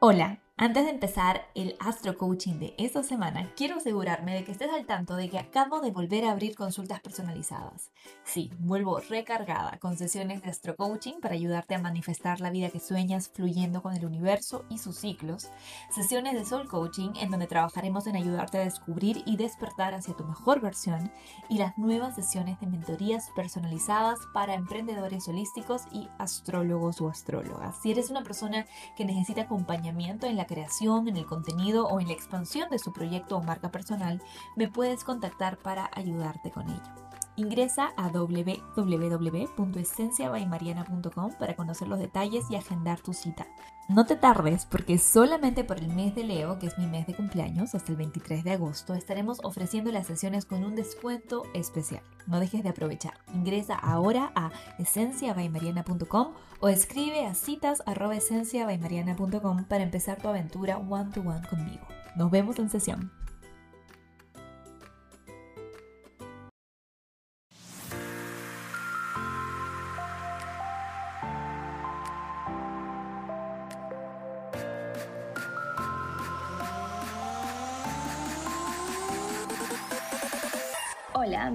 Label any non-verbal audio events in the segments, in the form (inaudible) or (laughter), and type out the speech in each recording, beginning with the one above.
Hola, antes de empezar el Astro Coaching de esta semana, quiero asegurarme de que estés al tanto de que acabo de volver a abrir consultas personalizadas. Sí, vuelvo recargada con sesiones de Astro Coaching para ayudarte a manifestar la vida que sueñas fluyendo con el universo y sus ciclos. Sesiones de Soul Coaching en donde trabajaremos en ayudarte a descubrir y despertar hacia tu mejor versión. Y las nuevas sesiones de mentorías personalizadas para emprendedores holísticos y astrólogos o astrólogas. Si eres una persona que necesita acompañamiento en la creación, en el contenido o en la expansión de su proyecto o marca personal, me puedes contactar para ayudarte con ello. Ingresa a www.esenciabaymariana.com para conocer los detalles y agendar tu cita. No te tardes porque solamente por el mes de Leo, que es mi mes de cumpleaños, hasta el 23 de agosto, estaremos ofreciendo las sesiones con un descuento especial. No dejes de aprovechar. Ingresa ahora a esenciabaymariana.com o escribe a citas.esenciabaymariana.com para empezar tu aventura one to one conmigo. Nos vemos en sesión.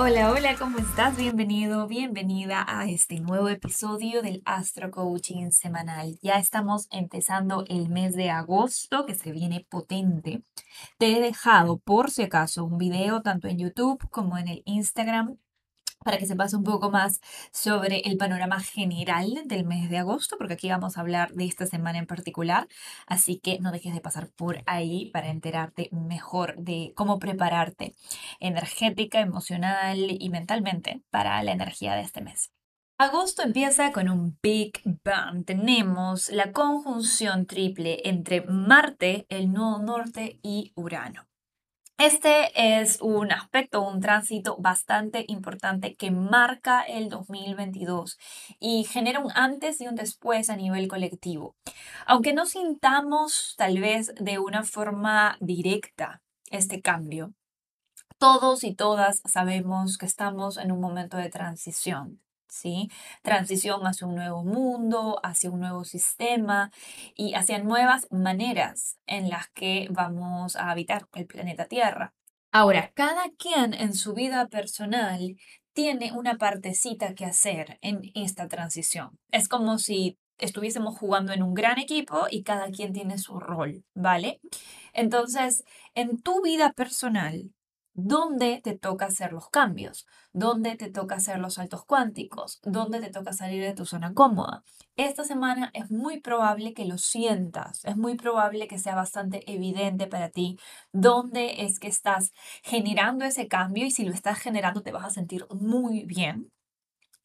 Hola, hola, ¿cómo estás? Bienvenido, bienvenida a este nuevo episodio del Astro Coaching semanal. Ya estamos empezando el mes de agosto que se viene potente. Te he dejado por si acaso un video tanto en YouTube como en el Instagram para que sepas un poco más sobre el panorama general del mes de agosto, porque aquí vamos a hablar de esta semana en particular, así que no dejes de pasar por ahí para enterarte mejor de cómo prepararte energética, emocional y mentalmente para la energía de este mes. Agosto empieza con un Big Bang. Tenemos la conjunción triple entre Marte, el nodo norte y Urano. Este es un aspecto, un tránsito bastante importante que marca el 2022 y genera un antes y un después a nivel colectivo. Aunque no sintamos tal vez de una forma directa este cambio, todos y todas sabemos que estamos en un momento de transición. ¿Sí? Transición hacia un nuevo mundo, hacia un nuevo sistema y hacia nuevas maneras en las que vamos a habitar el planeta Tierra. Ahora, cada quien en su vida personal tiene una partecita que hacer en esta transición. Es como si estuviésemos jugando en un gran equipo y cada quien tiene su rol, ¿vale? Entonces, en tu vida personal, dónde te toca hacer los cambios, dónde te toca hacer los saltos cuánticos, dónde te toca salir de tu zona cómoda. Esta semana es muy probable que lo sientas, es muy probable que sea bastante evidente para ti dónde es que estás generando ese cambio y si lo estás generando te vas a sentir muy bien.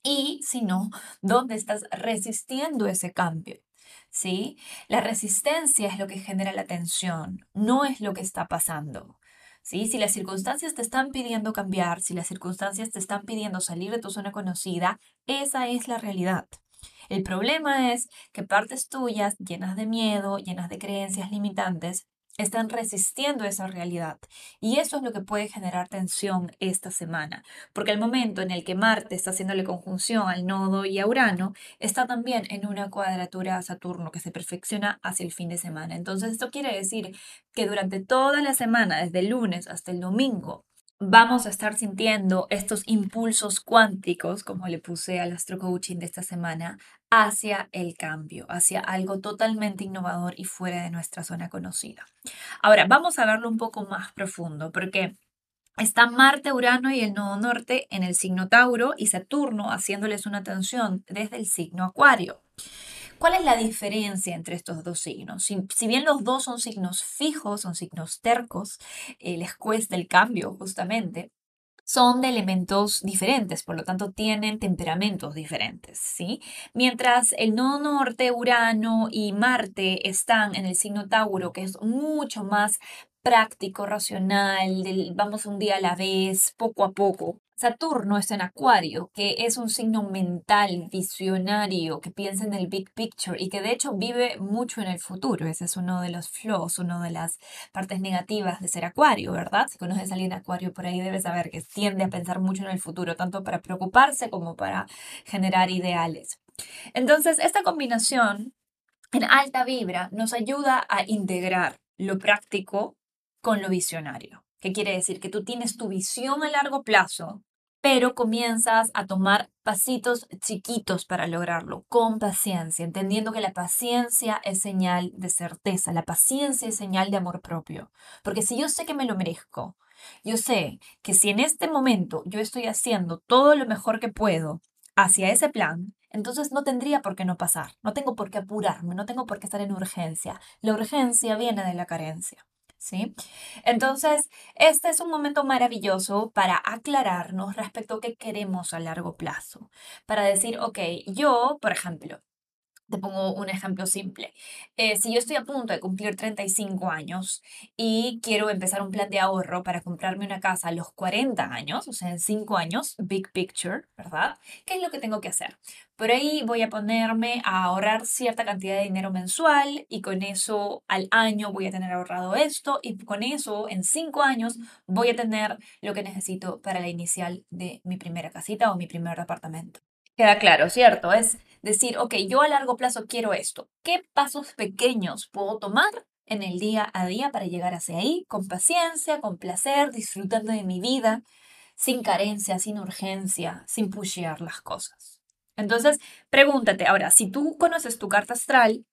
Y si no, dónde estás resistiendo ese cambio. ¿Sí? La resistencia es lo que genera la tensión, no es lo que está pasando. Si las circunstancias te están pidiendo cambiar, si las circunstancias te están pidiendo salir de tu zona conocida, esa es la realidad. El problema es que partes tuyas llenas de miedo, llenas de creencias limitantes, están resistiendo esa realidad. Y eso es lo que puede generar tensión esta semana, porque el momento en el que Marte está haciéndole conjunción al nodo y a Urano, está también en una cuadratura a Saturno que se perfecciona hacia el fin de semana. Entonces, esto quiere decir que durante toda la semana, desde el lunes hasta el domingo, vamos a estar sintiendo estos impulsos cuánticos, como le puse al astro coaching de esta semana, hacia el cambio, hacia algo totalmente innovador y fuera de nuestra zona conocida. Ahora, vamos a verlo un poco más profundo, porque está Marte, Urano y el nodo norte en el signo Tauro y Saturno haciéndoles una tensión desde el signo Acuario. ¿Cuál es la diferencia entre estos dos signos? Si, bien los dos son signos fijos, son signos tercos, eh, les cuesta el cambio justamente, son de elementos diferentes, por lo tanto tienen temperamentos diferentes, ¿sí? Mientras el nodo norte, Urano y Marte están en el signo Tauro, que es mucho más práctico, racional, del vamos un día a la vez, poco a poco. Saturno está en Acuario, que es un signo mental, visionario, que piensa en el big picture y que de hecho vive mucho en el futuro. Ese es uno de los flaws, una de las partes negativas de ser Acuario, ¿verdad? Si conoces a alguien Acuario por ahí debes saber que tiende a pensar mucho en el futuro, tanto para preocuparse como para generar ideales. Entonces, esta combinación en alta vibra nos ayuda a integrar lo práctico con lo visionario. ¿Qué quiere decir? Que tú tienes tu visión a largo plazo pero comienzas a tomar pasitos chiquitos para lograrlo, con paciencia, entendiendo que la paciencia es señal de certeza, la paciencia es señal de amor propio. Porque si yo sé que me lo merezco, yo sé que si en este momento yo estoy haciendo todo lo mejor que puedo hacia ese plan, entonces no tendría por qué no pasar, no tengo por qué apurarme, no tengo por qué estar en urgencia. La urgencia viene de la carencia. ¿Sí? Entonces, este es un momento maravilloso para aclararnos respecto a qué queremos a largo plazo. Para decir, ok, yo, por ejemplo, te pongo un ejemplo simple. Eh, si yo estoy a punto de cumplir 35 años y quiero empezar un plan de ahorro para comprarme una casa a los 40 años, o sea, en 5 años, big picture, ¿verdad? ¿Qué es lo que tengo que hacer? Por ahí voy a ponerme a ahorrar cierta cantidad de dinero mensual y con eso al año voy a tener ahorrado esto y con eso en 5 años voy a tener lo que necesito para la inicial de mi primera casita o mi primer departamento. Queda claro, ¿cierto? Es decir, ok, yo a largo plazo quiero esto. ¿Qué pasos pequeños puedo tomar en el día a día para llegar hacia ahí? Con paciencia, con placer, disfrutando de mi vida, sin carencia, sin urgencia, sin pushear las cosas. Entonces, pregúntate, ahora, si tú conoces tu carta astral,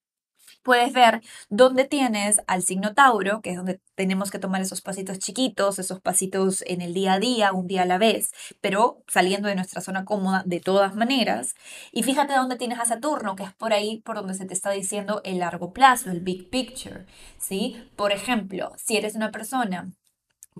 puedes ver dónde tienes al signo Tauro, que es donde tenemos que tomar esos pasitos chiquitos, esos pasitos en el día a día, un día a la vez, pero saliendo de nuestra zona cómoda de todas maneras. Y fíjate dónde tienes a Saturno, que es por ahí por donde se te está diciendo el largo plazo, el big picture, ¿sí? Por ejemplo, si eres una persona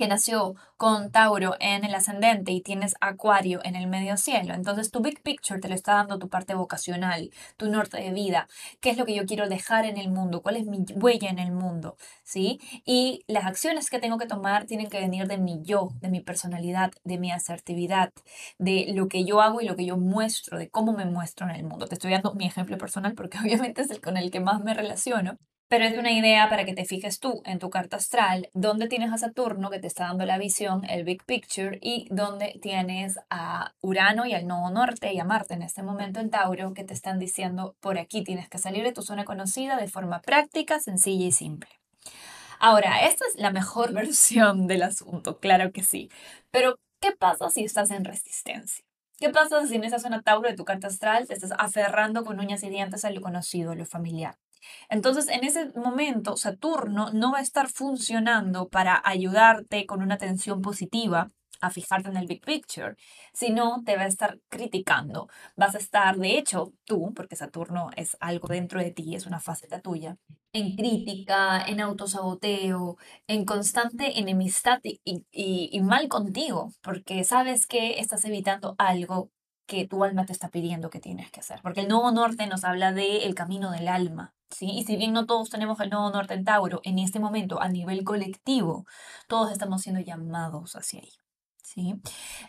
que nació con Tauro en el ascendente y tienes Acuario en el medio cielo. Entonces tu big picture te lo está dando tu parte vocacional, tu norte de vida, qué es lo que yo quiero dejar en el mundo, cuál es mi huella en el mundo, ¿sí? Y las acciones que tengo que tomar tienen que venir de mi yo, de mi personalidad, de mi asertividad, de lo que yo hago y lo que yo muestro, de cómo me muestro en el mundo. Te estoy dando mi ejemplo personal porque (laughs) obviamente es el con el que más me relaciono, pero es una idea para que te fijes tú en tu carta astral, dónde tienes a Saturno que te está dando la visión, el big picture, y dónde tienes a Urano y al nodo norte y a Marte en este momento en Tauro que te están diciendo por aquí tienes que salir de tu zona conocida de forma práctica, sencilla y simple. Ahora, esta es la mejor (laughs) versión del asunto, claro que sí. Pero, ¿qué pasa si estás en resistencia? ¿Qué pasa si en esa zona Tauro de tu carta astral te estás aferrando con uñas y dientes a lo conocido, a lo familiar? Entonces, en ese momento, Saturno no va a estar funcionando para ayudarte con una atención positiva a fijarte en el big picture, sino te va a estar criticando. Vas a estar, de hecho, tú, porque Saturno es algo dentro de ti, es una faceta tuya, en crítica, en autosaboteo, en constante enemistad y, y mal contigo, porque sabes que estás evitando algo que tu alma te está pidiendo que tienes que hacer. Porque el nuevo norte nos habla del el camino del alma, ¿sí? Y si bien no todos tenemos el nodo norte en en este momento a nivel colectivo, todos estamos siendo llamados hacia ahí. ¿Sí?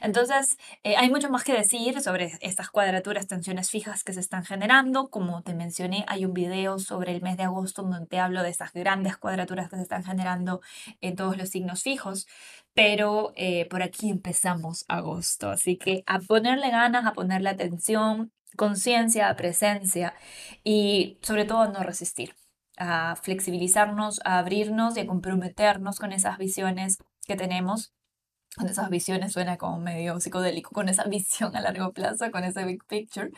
Entonces, eh, hay mucho más que decir sobre estas cuadraturas, tensiones fijas que se están generando. Como te mencioné, hay un video sobre el mes de agosto donde te hablo de estas grandes cuadraturas que se están generando en todos los signos fijos. Pero eh, por aquí empezamos agosto, así que a ponerle ganas, a ponerle atención, conciencia, presencia y sobre todo no resistir, a flexibilizarnos, a abrirnos y a comprometernos con esas visiones que tenemos. Con esas visiones suena como medio psicodélico, con esa (laughs) visión a largo plazo, con ese big picture,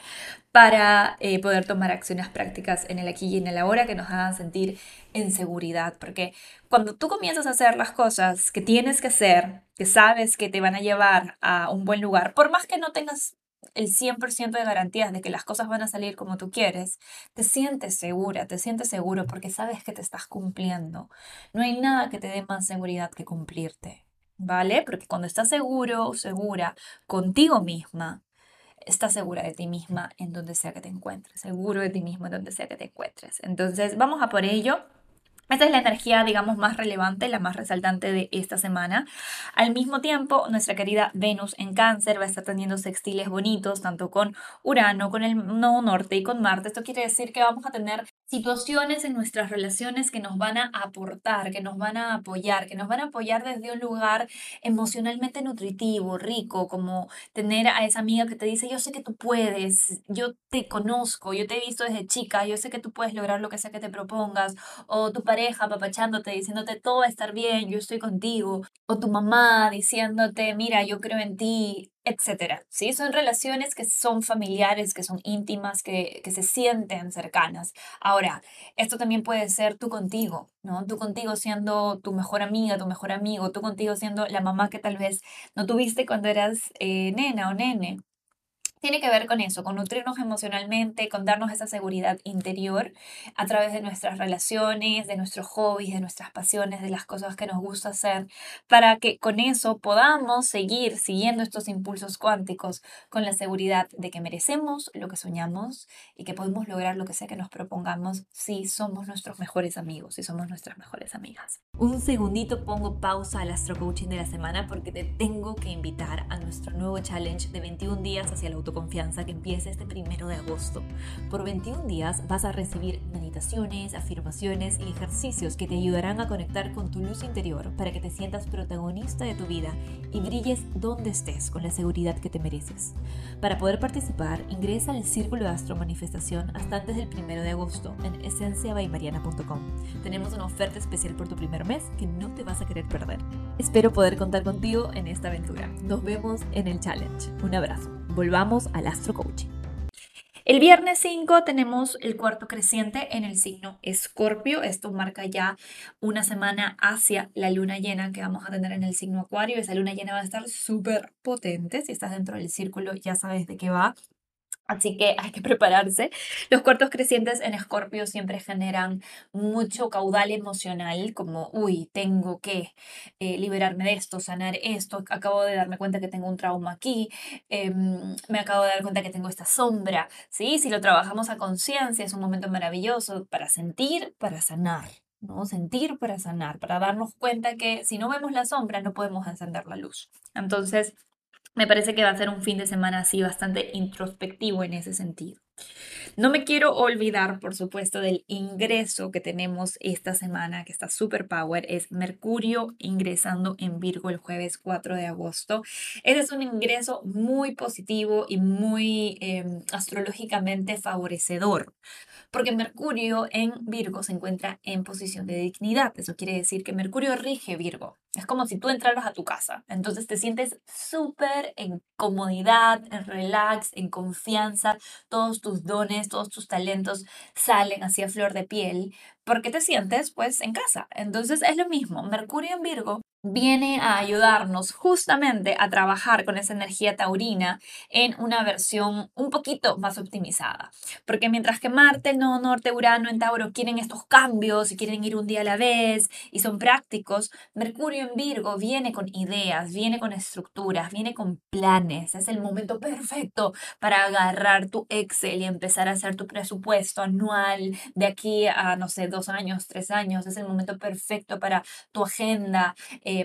para eh, poder tomar acciones prácticas en el aquí y en el ahora que nos hagan sentir en seguridad. Porque cuando tú comienzas a hacer las cosas que tienes que hacer, que sabes que te van a llevar a un buen lugar, por más que no tengas el 100% de garantías de que las cosas van a salir como tú quieres, te sientes segura, te sientes seguro porque sabes que te estás cumpliendo. No hay nada que te dé más seguridad que cumplirte, ¿vale? Porque cuando estás seguro o segura contigo misma, estás segura de ti misma en donde sea que te encuentres, seguro de ti mismo en donde sea que te encuentres. Entonces, vamos a por ello. Esta es la energía, digamos, más relevante, la más resaltante de esta semana. Al mismo tiempo, nuestra querida Venus en cáncer va a estar teniendo sextiles bonitos, tanto con Urano, con el nodo norte y con Marte. Esto quiere decir que vamos a tener situaciones en nuestras relaciones que nos van a aportar, que nos van a apoyar, que nos van a apoyar desde un lugar emocionalmente nutritivo, rico, como tener a esa amiga que te dice, yo sé que tú puedes, yo te conozco, yo te he visto desde chica, yo sé que tú puedes lograr lo que sea que te propongas, o tu pareja papachándote, diciéndote todo va a estar bien, yo estoy contigo, o tu mamá diciéndote, mira, yo creo en ti, etcétera. ¿sí? Son relaciones que son familiares, que son íntimas, que, que se sienten cercanas. Ahora, esto también puede ser tú contigo, ¿no? Tú contigo siendo tu mejor amiga, tu mejor amigo, tú contigo siendo la mamá que tal vez no tuviste cuando eras eh, nena o nene tiene que ver con eso, con nutrirnos emocionalmente, con darnos esa seguridad interior a través de nuestras relaciones, de nuestros hobbies, de nuestras pasiones, de las cosas que nos gusta hacer, para que con eso podamos seguir siguiendo estos impulsos cuánticos con la seguridad de que merecemos lo que soñamos y que podemos lograr lo que sea que nos propongamos si somos nuestros mejores amigos, si somos nuestras mejores amigas. Un segundito pongo pausa al Astro Coaching de la semana porque te tengo que invitar a nuestro nuevo challenge de 21 días hacia el auto confianza que empieza este primero de agosto. Por 21 días vas a recibir meditaciones, afirmaciones y ejercicios que te ayudarán a conectar con tu luz interior para que te sientas protagonista de tu vida y brilles donde estés con la seguridad que te mereces. Para poder participar, ingresa al Círculo de Astro Manifestación hasta antes del primero de agosto en esenciabaymariana.com. Tenemos una oferta especial por tu primer mes que no te vas a querer perder. Espero poder contar contigo en esta aventura. Nos vemos en el challenge. Un abrazo volvamos al astro coaching. El viernes 5 tenemos el cuarto creciente en el signo Escorpio. Esto marca ya una semana hacia la luna llena que vamos a tener en el signo Acuario. Esa luna llena va a estar súper potente. Si estás dentro del círculo ya sabes de qué va. Así que hay que prepararse. Los cuartos crecientes en Escorpio siempre generan mucho caudal emocional, como, uy, tengo que eh, liberarme de esto, sanar esto, acabo de darme cuenta que tengo un trauma aquí, em, me acabo de dar cuenta que tengo esta sombra. ¿sí? Si lo trabajamos a conciencia, es un momento maravilloso para sentir, para sanar. ¿no? Sentir para sanar, para darnos cuenta que si no vemos la sombra no podemos encender la luz. Entonces, me parece que va a ser un fin de semana así bastante introspectivo en ese sentido. No me quiero olvidar, por supuesto, del ingreso que tenemos esta semana, que está super power, es Mercurio ingresando en Virgo el jueves 4 de agosto. Ese es un ingreso muy positivo y muy em, astrológicamente favorecedor, porque Mercurio en Virgo se encuentra en posición de dignidad. Eso quiere decir que Mercurio rige Virgo. Es como si tú entraras a tu casa. Entonces te sientes súper en comodidad, en relax, en confianza. Todos tus dones, todos tus talentos salen hacia flor de piel porque te sientes pues en casa. Entonces es lo mismo. Mercurio en Virgo viene a ayudarnos justamente a trabajar con esa energía taurina en una versión un poquito más optimizada. Porque mientras que Marte, no Norte, Urano en Tauro quieren estos cambios y quieren ir un día a la vez y son prácticos, Mercurio en Virgo viene con ideas, viene con estructuras, viene con planes. Es el momento perfecto para agarrar tu Excel y empezar a hacer tu presupuesto anual de aquí a, no sé, dos años, tres años. Es el momento perfecto para tu agenda.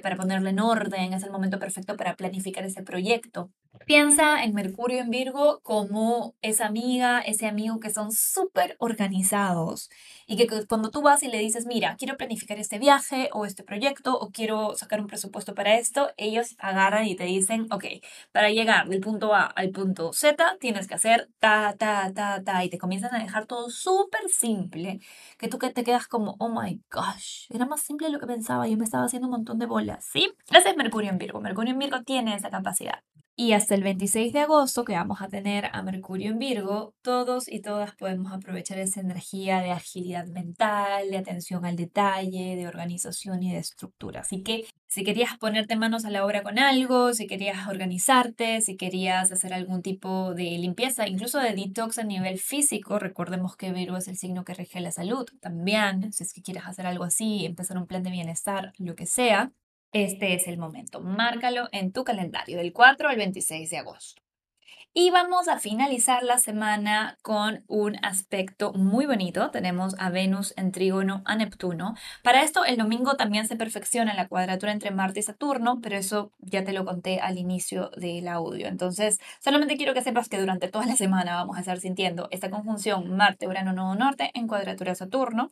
Para ponerle en orden, es el momento perfecto para planificar ese proyecto. Piensa en Mercurio en Virgo como esa amiga, ese amigo que son súper organizados y que cuando tú vas y le dices, mira, quiero planificar este viaje o este proyecto o quiero sacar un presupuesto para esto, ellos agarran y te dicen, ok, para llegar del punto A al punto Z tienes que hacer ta, ta, ta, ta y te comienzan a dejar todo súper simple, que tú que te quedas como, oh my gosh, era más simple de lo que pensaba, yo me estaba haciendo un montón de bolas, ¿sí? Ese es Mercurio en Virgo, Mercurio en Virgo tiene esa capacidad. Y hasta el 26 de agosto, que vamos a tener a Mercurio en Virgo, todos y todas podemos aprovechar esa energía de agilidad mental, de atención al detalle, de organización y de estructura. Así que si querías ponerte manos a la obra con algo, si querías organizarte, si querías hacer algún tipo de limpieza, incluso de detox a nivel físico, recordemos que Virgo es el signo que rige la salud también, si es que quieres hacer algo así, empezar un plan de bienestar, lo que sea, este es el momento. Márcalo en tu calendario del 4 al 26 de agosto. Y vamos a finalizar la semana con un aspecto muy bonito. Tenemos a Venus en trígono a Neptuno. Para esto, el domingo también se perfecciona la cuadratura entre Marte y Saturno, pero eso ya te lo conté al inicio del audio. Entonces, solamente quiero que sepas que durante toda la semana vamos a estar sintiendo esta conjunción Marte-Urano-Nodo-Norte en cuadratura Saturno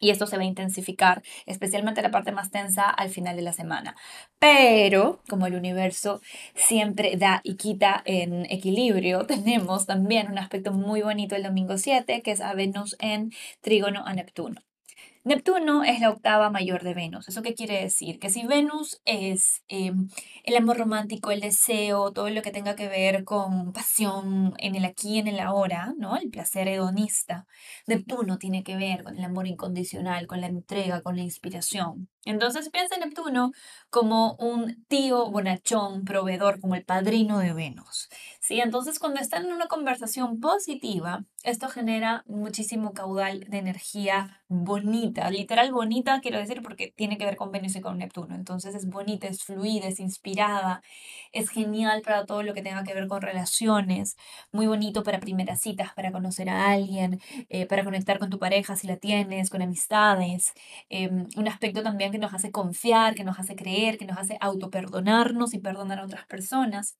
y esto se va a intensificar, especialmente la parte más tensa al final de la semana. Pero, como el universo siempre da y quita en equilibrio, (laughs) tenemos también un aspecto muy bonito el domingo 7, que es a Venus en trígono a Neptuno. Neptuno es la octava mayor de Venus. ¿Eso qué quiere decir? Que si Venus es em, el amor romántico, el deseo, todo lo que tenga que ver con pasión en el aquí y en el ahora, ¿no? El placer hedonista. Neptuno tiene que ver con el amor incondicional, con la entrega, con la inspiración. Entonces piensa en Neptuno como un tío bonachón, proveedor, como el padrino de Venus. ¿Sí? Entonces cuando están en una conversación positiva, esto genera muchísimo caudal de energía bonita, literal bonita, quiero decir, porque tiene que ver con Venus y con Neptuno. Entonces es bonita, es fluida, es inspirada, es genial para todo lo que tenga que ver con relaciones, muy bonito para primeras citas, para conocer a alguien, eh, para conectar con tu pareja si la tienes, con amistades. Em, un aspecto también que nos hace confiar, que nos hace creer, que nos hace autoperdonarnos y perdonar a otras personas.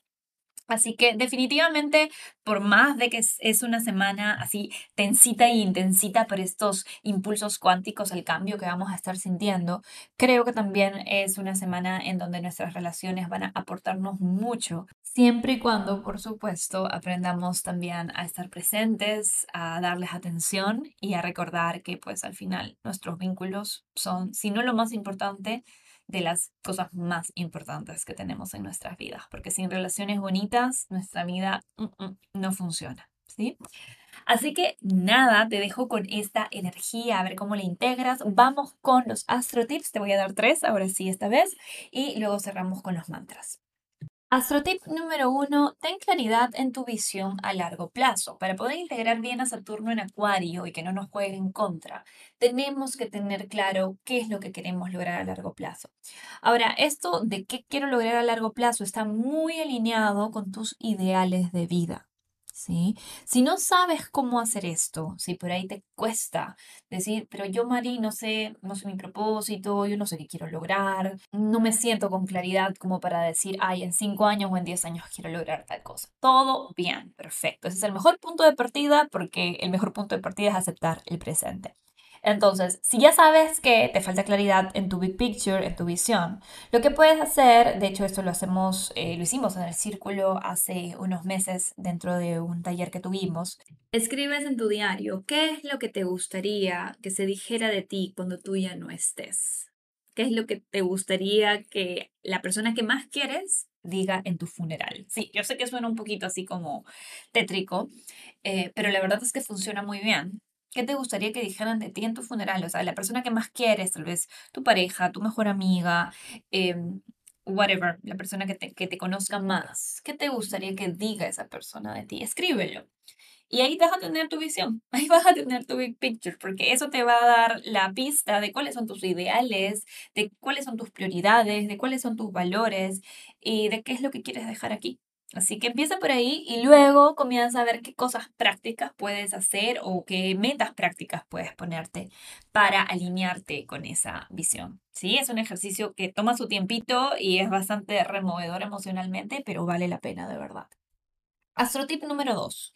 Así que definitivamente, por más de que es, una semana así tensita e intensita por estos impulsos cuánticos al cambio que vamos a estar sintiendo, creo que también es una semana en donde nuestras relaciones van a aportarnos mucho, siempre y cuando, por supuesto, aprendamos también a estar presentes, a darles atención y a recordar que pues al final nuestros vínculos son, si no lo más importante, de las cosas más importantes que tenemos en nuestras vidas, porque sin relaciones bonitas nuestra vida mm, mm, no funciona, ¿sí? Así que nada, te dejo con esta energía, a ver cómo la integras. Vamos con los astro tips, te voy a dar tres, ahora sí esta vez, y luego cerramos con los mantras. Astrotip número uno, ten claridad en tu visión a largo plazo. Para poder integrar bien a Saturno en Acuario y que no nos juegue en contra, tenemos que tener claro qué es lo que queremos lograr a largo plazo. Ahora, esto de qué quiero lograr a largo plazo está muy alineado con tus ideales de vida. Si no sabes cómo hacer esto, si por ahí te cuesta decir, pero yo, Mari, no sé, no sé mi propósito, yo no sé qué quiero lograr, no me siento con claridad como para decir, ay, en cinco años o en diez años quiero lograr tal cosa. Todo bien, perfecto. Ese es el mejor punto de partida porque el mejor punto de partida es aceptar el presente. Entonces, si ya sabes que te falta claridad en tu big picture, en tu visión, lo que puedes hacer, de hecho esto lo hacemos, eh, lo hicimos en el círculo hace unos meses dentro de un taller que tuvimos, escribes en tu diario qué es lo que te gustaría que se dijera de ti cuando tú ya no estés. ¿Qué es lo que te gustaría que la persona que más quieres diga en tu funeral? Sí, yo sé que suena un poquito así como tétrico, eh, pero la verdad es que funciona muy bien. ¿Qué te gustaría que dijeran de ti en tu funeral? O sea, la persona que más quieres, tal vez tu pareja, tu mejor amiga, em, whatever, la persona que te, que te conozca más. ¿Qué te gustaría que diga esa persona de ti? Escríbelo. Y ahí vas a tener tu visión, (laughs) ahí vas a tener tu big picture, porque eso te va a dar la pista de cuáles son tus ideales, de cuáles son tus prioridades, de cuáles son tus valores y de qué es lo que quieres dejar aquí. Así que empieza por ahí y luego comienza a ver qué cosas prácticas puedes hacer o qué metas prácticas puedes ponerte para alinearte con esa visión. Sí, es un ejercicio que toma su tiempito y es bastante removedor emocionalmente, pero vale la pena de verdad. Astrotip número 2.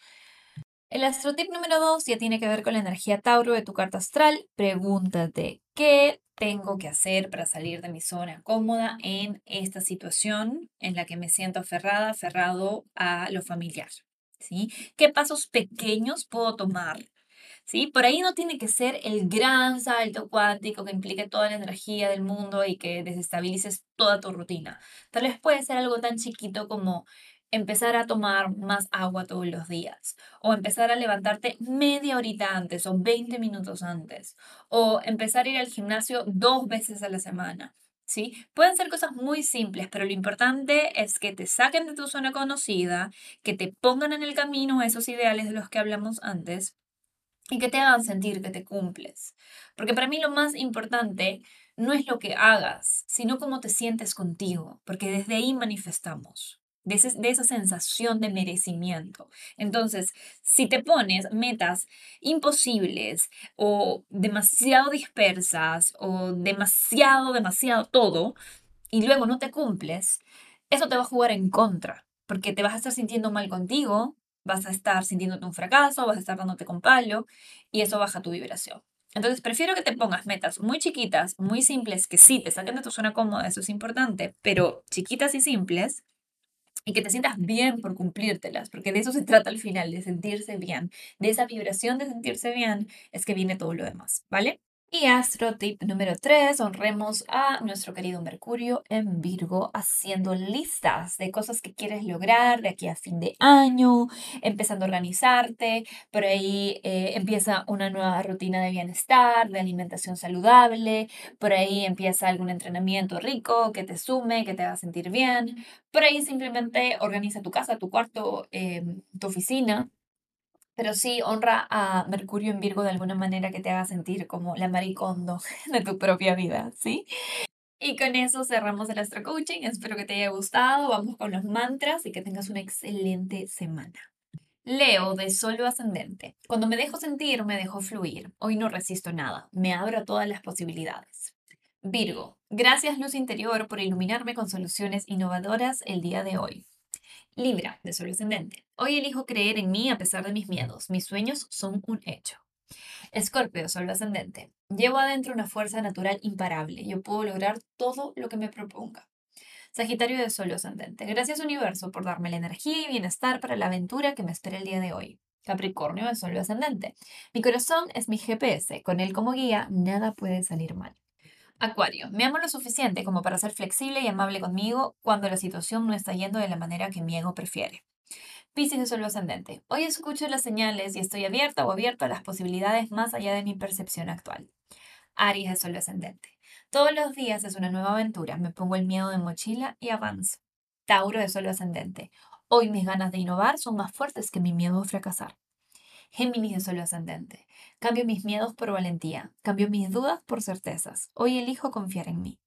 El astrotip número 2 ya tiene que ver con la energía Tauro de tu carta astral. Pregúntate, ¿qué tengo que hacer para salir de mi zona cómoda en esta situación en la que me siento aferrada, aferrado a lo familiar? ¿Sí? ¿Qué pasos pequeños puedo tomar? ¿Sí? Por ahí no tiene que ser el gran salto cuántico que implique toda la energía del mundo y que desestabilices toda tu rutina. Tal vez puede ser algo tan chiquito como empezar a tomar más agua todos los días, o empezar a levantarte media horita antes o 20 minutos antes, o empezar a ir al gimnasio dos veces a la semana. ¿Sí? Pueden ser cosas muy simples, pero lo importante es que te saquen de tu zona conocida, que te pongan en el camino esos ideales de los que hablamos antes y que te hagan sentir que te cumples. Porque para mí lo más importante no es lo que hagas, sino cómo te sientes contigo, porque desde ahí manifestamos. De, de, esa sensación de merecimiento. Entonces, si te pones metas imposibles o demasiado dispersas o demasiado, demasiado todo y luego no te cumples, eso te va a jugar en contra, porque te vas a estar sintiendo mal contigo, vas a estar sintiéndote un fracaso, vas a estar dándote con palo y eso baja tu vibración. Entonces, prefiero que te pongas metas muy chiquitas, muy simples, que sí, te saquen de tu zona cómoda, eso es importante, pero chiquitas y simples, y que te sientas bien por cumplírtelas, porque de eso se trata al final, de sentirse bien. De esa vibración de sentirse bien es que viene todo lo demás, ¿vale? Y astro tip número 3, honremos a nuestro querido Mercurio en Virgo haciendo listas de cosas que quieres lograr de aquí a fin de año, empezando a organizarte, por ahí eh, empieza una nueva rutina de bienestar, de alimentación saludable, por ahí empieza algún entrenamiento rico que te sume, que te haga sentir bien, por ahí simplemente organiza tu casa, tu cuarto, em, tu oficina, pero sí honra a Mercurio en Virgo de alguna manera que te haga sentir como la maricondo (laughs) de tu propia vida, ¿sí? Y con eso cerramos el Astro Coaching. Espero que te haya gustado. Vamos con los mantras y que tengas una excelente semana. Leo de solo ascendente. Cuando me dejo sentir, me dejo fluir. Hoy no resisto nada. Me abro a todas las posibilidades. Virgo. Gracias luz interior por iluminarme con soluciones innovadoras el día de hoy. Libra, de Sol ascendente. Hoy elijo creer en mí a pesar de mis miedos. Mis sueños son un hecho. Escorpio, Sol ascendente. Llevo adentro una fuerza natural imparable. Yo puedo lograr todo lo que me proponga. Sagitario de Sol ascendente. Gracias universo por darme la energía y bienestar para la aventura que me espera el día de hoy. Capricornio de Sol ascendente. Mi corazón es mi GPS. Con él como guía, nada puede salir mal. Acuario, me amo lo suficiente como para ser flexible y amable conmigo cuando la situación no está yendo de la manera que mi ego prefiere. Piscis de Sol ascendente. Hoy escucho las señales y estoy abierta o abierto a las posibilidades más allá de mi percepción actual. Aries de Sol ascendente. Todos los días es una nueva aventura. Me pongo el miedo de mochila y avanzo. Tauro de Sol ascendente. Hoy mis ganas de innovar son más fuertes que mi miedo a fracasar. Géminis de Sol ascendente. Cambio mis miedos por valentía. Cambio mis dudas por certezas. Hoy elijo confiar en mí.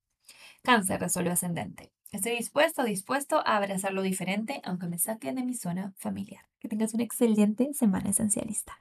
Cáncer de Sol ascendente. Estoy dispuesto, dispuesto a abrazar lo diferente, aunque me saque de mi zona familiar. Que tengas una excelente semana esencialista.